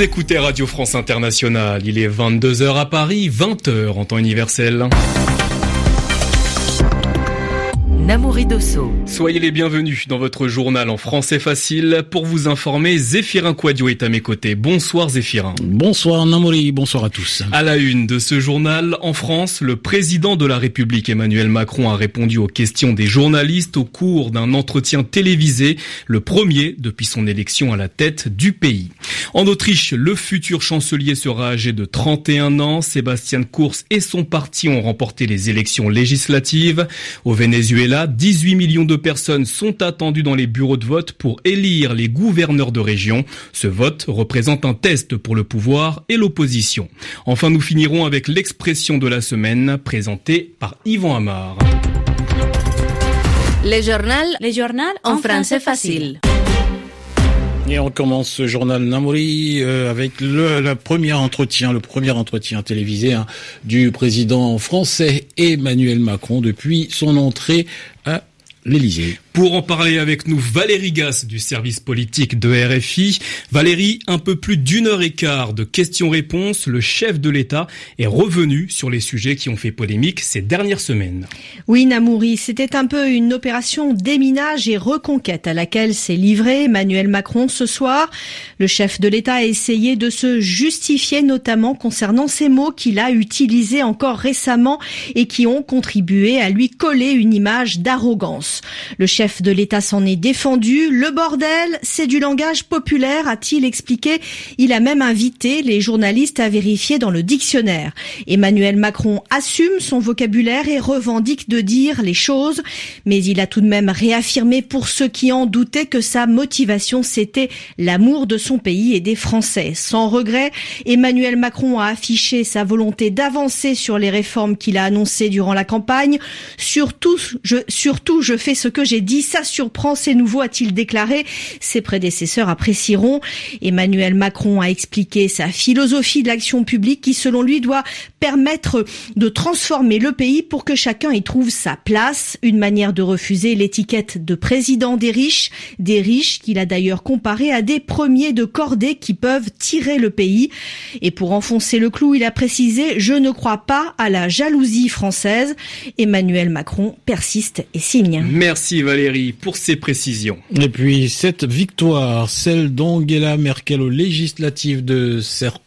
Vous écoutez Radio France Internationale, il est 22h à Paris, 20h en temps universel. Namouri Dosso. Soyez les bienvenus dans votre journal en français facile. Pour vous informer, Zéphirin Quadio est à mes côtés. Bonsoir Zéphirin. Bonsoir Namouri, bonsoir à tous. À la une de ce journal, en France, le président de la République Emmanuel Macron a répondu aux questions des journalistes au cours d'un entretien télévisé, le premier depuis son élection à la tête du pays. En Autriche, le futur chancelier sera âgé de 31 ans. Sébastien Kurz et son parti ont remporté les élections législatives. Au Venezuela, 18 millions de personnes sont attendues dans les bureaux de vote pour élire les gouverneurs de région. Ce vote représente un test pour le pouvoir et l'opposition. Enfin, nous finirons avec l'expression de la semaine présentée par Yvan Amar. Les journal, les journal en, français facile. Et on commence ce journal Namouri euh, avec le, premier entretien, le premier entretien télévisé hein, du président français Emmanuel Macron depuis son entrée à l'Élysée. Pour en parler avec nous, Valérie Gasse du service politique de RFI. Valérie, un peu plus d'une heure et quart de questions-réponses, le chef de l'État est revenu sur les sujets qui ont fait polémique ces dernières semaines. Oui, Namouri, c'était un peu une opération déminage et reconquête à laquelle s'est livré Emmanuel Macron ce soir. Le chef de l'État a essayé de se justifier notamment concernant ces mots qu'il a utilisés encore récemment et qui ont contribué à lui coller une image d'arrogance. Le chef de l'État s'en est défendu. Le bordel, c'est du langage populaire, a-t-il expliqué. Il a même invité les journalistes à vérifier dans le dictionnaire. Emmanuel Macron assume son vocabulaire et revendique de dire les choses, mais il a tout de même réaffirmé pour ceux qui en doutaient que sa motivation c'était l'amour de son pays et des Français. Sans regret, Emmanuel Macron a affiché sa volonté d'avancer sur les réformes qu'il a annoncées durant la campagne. Surtout, surtout, je fais ce que j'ai dit dit ça surprend, c'est nouveau, a-t-il déclaré. Ses prédécesseurs apprécieront. Emmanuel Macron a expliqué sa philosophie de l'action publique qui, selon lui, doit permettre de transformer le pays pour que chacun y trouve sa place. Une manière de refuser l'étiquette de président des riches, des riches qu'il a d'ailleurs comparé à des premiers de cordée qui peuvent tirer le pays. Et pour enfoncer le clou, il a précisé, je ne crois pas à la jalousie française. Emmanuel Macron persiste et signe. Pour ces précisions. Et puis cette victoire, celle d'Angela Merkel aux législatives de,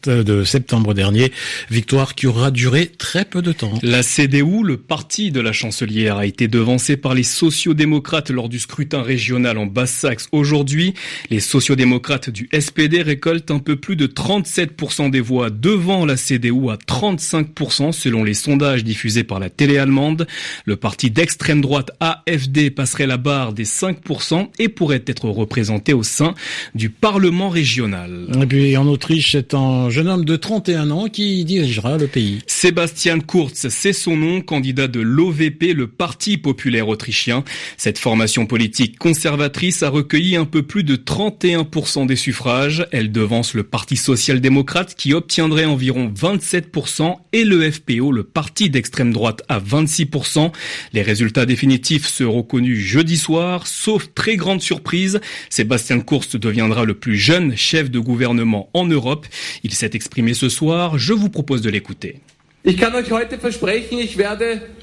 de septembre dernier, victoire qui aura duré très peu de temps. La CDU, le parti de la chancelière, a été devancé par les sociodémocrates lors du scrutin régional en Basse-Saxe aujourd'hui. Les sociodémocrates du SPD récoltent un peu plus de 37% des voix devant la CDU à 35% selon les sondages diffusés par la télé allemande. Le parti d'extrême droite AFD passerait la barre des 5% et pourrait être représenté au sein du Parlement régional. Et puis en Autriche, c'est un jeune homme de 31 ans qui dirigera le pays. Sébastien Kurz, c'est son nom, candidat de l'OVP, le Parti populaire autrichien. Cette formation politique conservatrice a recueilli un peu plus de 31% des suffrages. Elle devance le Parti social-démocrate qui obtiendrait environ 27% et le FPO, le parti d'extrême droite, à 26%. Les résultats définitifs seront connus jeudi soir, sauf très grande surprise, Sébastien Kurz deviendra le plus jeune chef de gouvernement en Europe. Il s'est exprimé ce soir, je vous propose de l'écouter.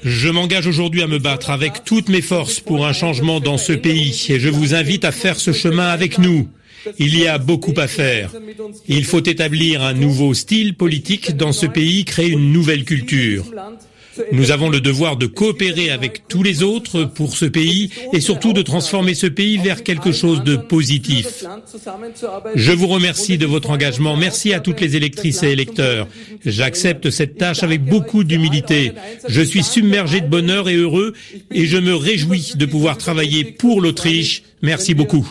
Je m'engage aujourd'hui à me battre avec toutes mes forces pour un changement dans ce pays et je vous invite à faire ce chemin avec nous. Il y a beaucoup à faire. Il faut établir un nouveau style politique dans ce pays, créer une nouvelle culture. Nous avons le devoir de coopérer avec tous les autres pour ce pays et surtout de transformer ce pays vers quelque chose de positif. Je vous remercie de votre engagement. Merci à toutes les électrices et électeurs. J'accepte cette tâche avec beaucoup d'humilité. Je suis submergé de bonheur et heureux et je me réjouis de pouvoir travailler pour l'Autriche. Merci beaucoup.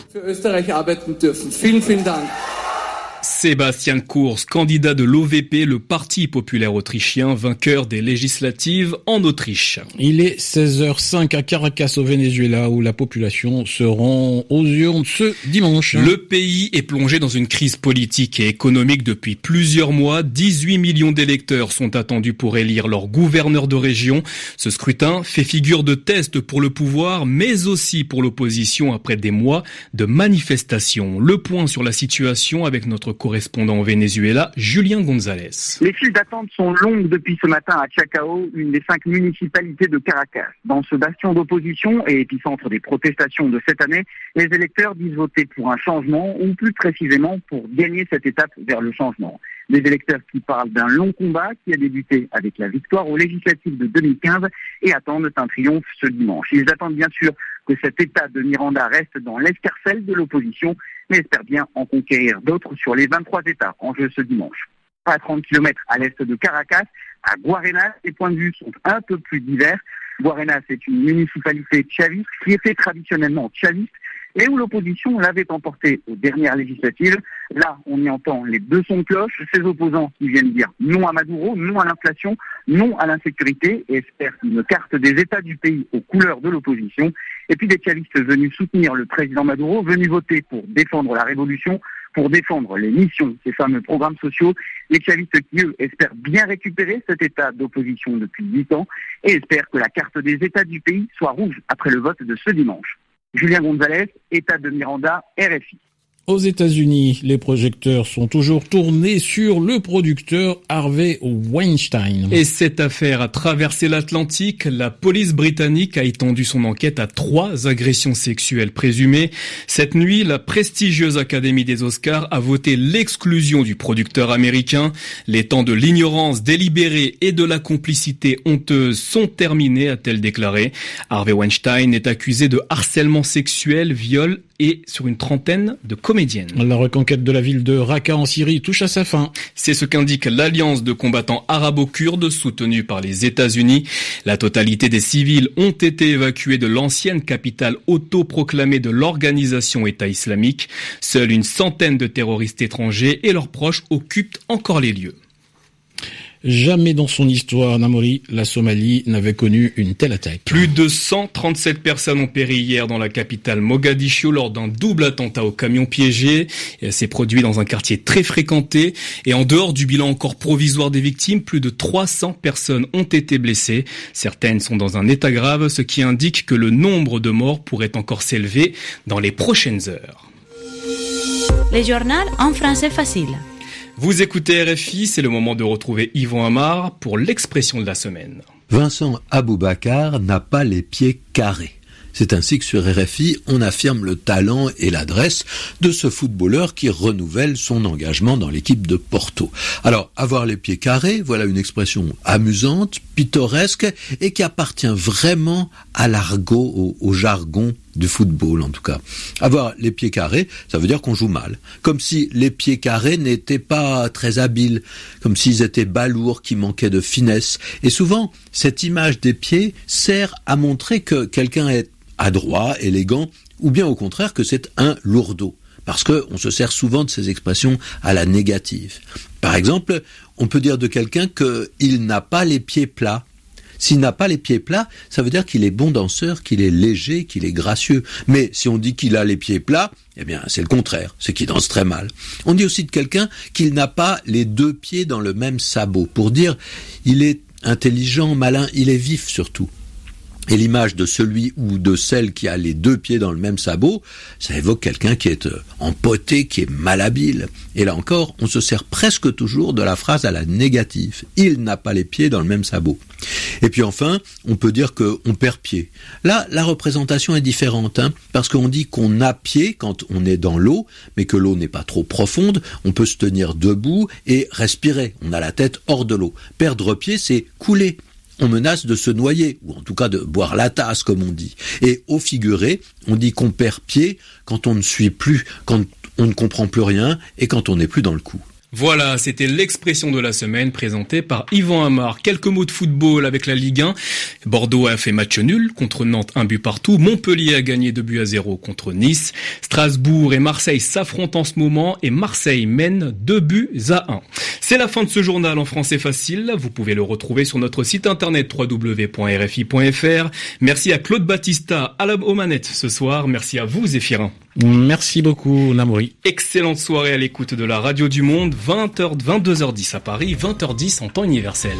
Sébastien Kurz, candidat de l'OVP, le Parti populaire autrichien, vainqueur des législatives en Autriche. Il est 16h05 à Caracas au Venezuela où la population se rend aux urnes ce dimanche. Le pays est plongé dans une crise politique et économique depuis plusieurs mois. 18 millions d'électeurs sont attendus pour élire leur gouverneur de région. Ce scrutin fait figure de test pour le pouvoir mais aussi pour l'opposition après des mois de manifestations. Le point sur la situation avec notre correspondant correspondant au Venezuela, Julien González. Les files d'attente sont longues depuis ce matin à Chacao, une des cinq municipalités de Caracas. Dans ce bastion d'opposition et épicentre des protestations de cette année, les électeurs disent voter pour un changement ou plus précisément pour gagner cette étape vers le changement. Des électeurs qui parlent d'un long combat qui a débuté avec la victoire aux législatives de 2015 et attendent un triomphe ce dimanche. Ils attendent bien sûr que cet État de Miranda reste dans l'escarcelle de l'opposition, mais espèrent bien en conquérir d'autres sur les 23 États en jeu ce dimanche. À 30 km à l'est de Caracas, à Guarenas, les points de vue sont un peu plus divers. Guarenas est une municipalité chaviste qui était traditionnellement chaviste et où l'opposition l'avait emporté aux dernières législatives. Là, on y entend les deux sons de cloche, ses opposants qui viennent dire non à Maduro, non à l'inflation, non à l'insécurité, et espèrent une carte des États du pays aux couleurs de l'opposition. Et puis des chavistes venus soutenir le président Maduro, venus voter pour défendre la révolution, pour défendre les missions, ces fameux programmes sociaux. Les chavistes qui, eux, espèrent bien récupérer cet état d'opposition depuis huit ans et espèrent que la carte des États du pays soit rouge après le vote de ce dimanche. Julien Gonzalez, État de Miranda, RFI. Aux États-Unis, les projecteurs sont toujours tournés sur le producteur Harvey Weinstein. Et cette affaire a traversé l'Atlantique. La police britannique a étendu son enquête à trois agressions sexuelles présumées. Cette nuit, la prestigieuse Académie des Oscars a voté l'exclusion du producteur américain. Les temps de l'ignorance délibérée et de la complicité honteuse sont terminés, a-t-elle déclaré. Harvey Weinstein est accusé de harcèlement sexuel, viol et sur une trentaine de comédiennes. La reconquête de la ville de Raqqa en Syrie touche à sa fin. C'est ce qu'indique l'alliance de combattants arabo-kurdes soutenue par les États-Unis. La totalité des civils ont été évacués de l'ancienne capitale autoproclamée de l'organisation État islamique. Seule une centaine de terroristes étrangers et leurs proches occupent encore les lieux. Jamais dans son histoire, Namori, la Somalie n'avait connu une telle attaque. Plus de 137 personnes ont péri hier dans la capitale Mogadiscio lors d'un double attentat au camion piégé. C'est produit dans un quartier très fréquenté. Et en dehors du bilan encore provisoire des victimes, plus de 300 personnes ont été blessées. Certaines sont dans un état grave, ce qui indique que le nombre de morts pourrait encore s'élever dans les prochaines heures. Les journaux en français facile. Vous écoutez RFI, c'est le moment de retrouver Yvon Amar pour l'expression de la semaine. Vincent Aboubakar n'a pas les pieds carrés. C'est ainsi que sur RFI, on affirme le talent et l'adresse de ce footballeur qui renouvelle son engagement dans l'équipe de Porto. Alors, avoir les pieds carrés, voilà une expression amusante, pittoresque et qui appartient vraiment à l'argot, au, jargon du football en tout cas. Avoir les pieds carrés, ça veut dire qu'on joue mal. Comme si les pieds carrés n'étaient pas très habiles, comme s'ils étaient balourds, qui manquaient de finesse. Et souvent, cette image des pieds sert à montrer que quelqu'un est adroit, élégant, ou bien au contraire que c'est un lourdeau. Parce qu'on se sert souvent de ces expressions à la négative. Par exemple, on peut dire de quelqu'un qu'il n'a pas les pieds plats. S'il n'a pas les pieds plats, ça veut dire qu'il est bon danseur, qu'il est léger, qu'il est gracieux. Mais si on dit qu'il a les pieds plats, eh bien c'est le contraire, c'est qu'il danse très mal. On dit aussi de quelqu'un qu'il n'a pas les deux pieds dans le même sabot, pour dire il est intelligent, malin, il est vif surtout. Et l'image de celui ou de celle qui a les deux pieds dans le même sabot, ça évoque quelqu'un qui est euh, empoté, qui est malhabile. Et là encore, on se sert presque toujours de la phrase à la négative. Il n'a pas les pieds dans le même sabot. Et puis enfin, on peut dire qu'on perd pied. Là, la représentation est différente, hein, parce qu'on dit qu'on a pied quand on est dans l'eau, mais que l'eau n'est pas trop profonde, on peut se tenir debout et respirer. On a la tête hors de l'eau. Perdre pied, c'est couler on menace de se noyer, ou en tout cas de boire la tasse, comme on dit. Et au figuré, on dit qu'on perd pied quand on ne suit plus, quand on ne comprend plus rien et quand on n'est plus dans le coup. Voilà, c'était l'expression de la semaine présentée par Yvan Amar. Quelques mots de football avec la Ligue 1. Bordeaux a fait match nul contre Nantes, un but partout. Montpellier a gagné 2 buts à 0 contre Nice. Strasbourg et Marseille s'affrontent en ce moment et Marseille mène 2 buts à 1. C'est la fin de ce journal en français facile. Vous pouvez le retrouver sur notre site internet www.rfi.fr. Merci à Claude Battista à la aux ce soir. Merci à vous Zéphirin. Merci beaucoup Namori. Excellente soirée à l'écoute de la radio du monde. 20h, 22h10 à Paris, 20h10 en temps universel.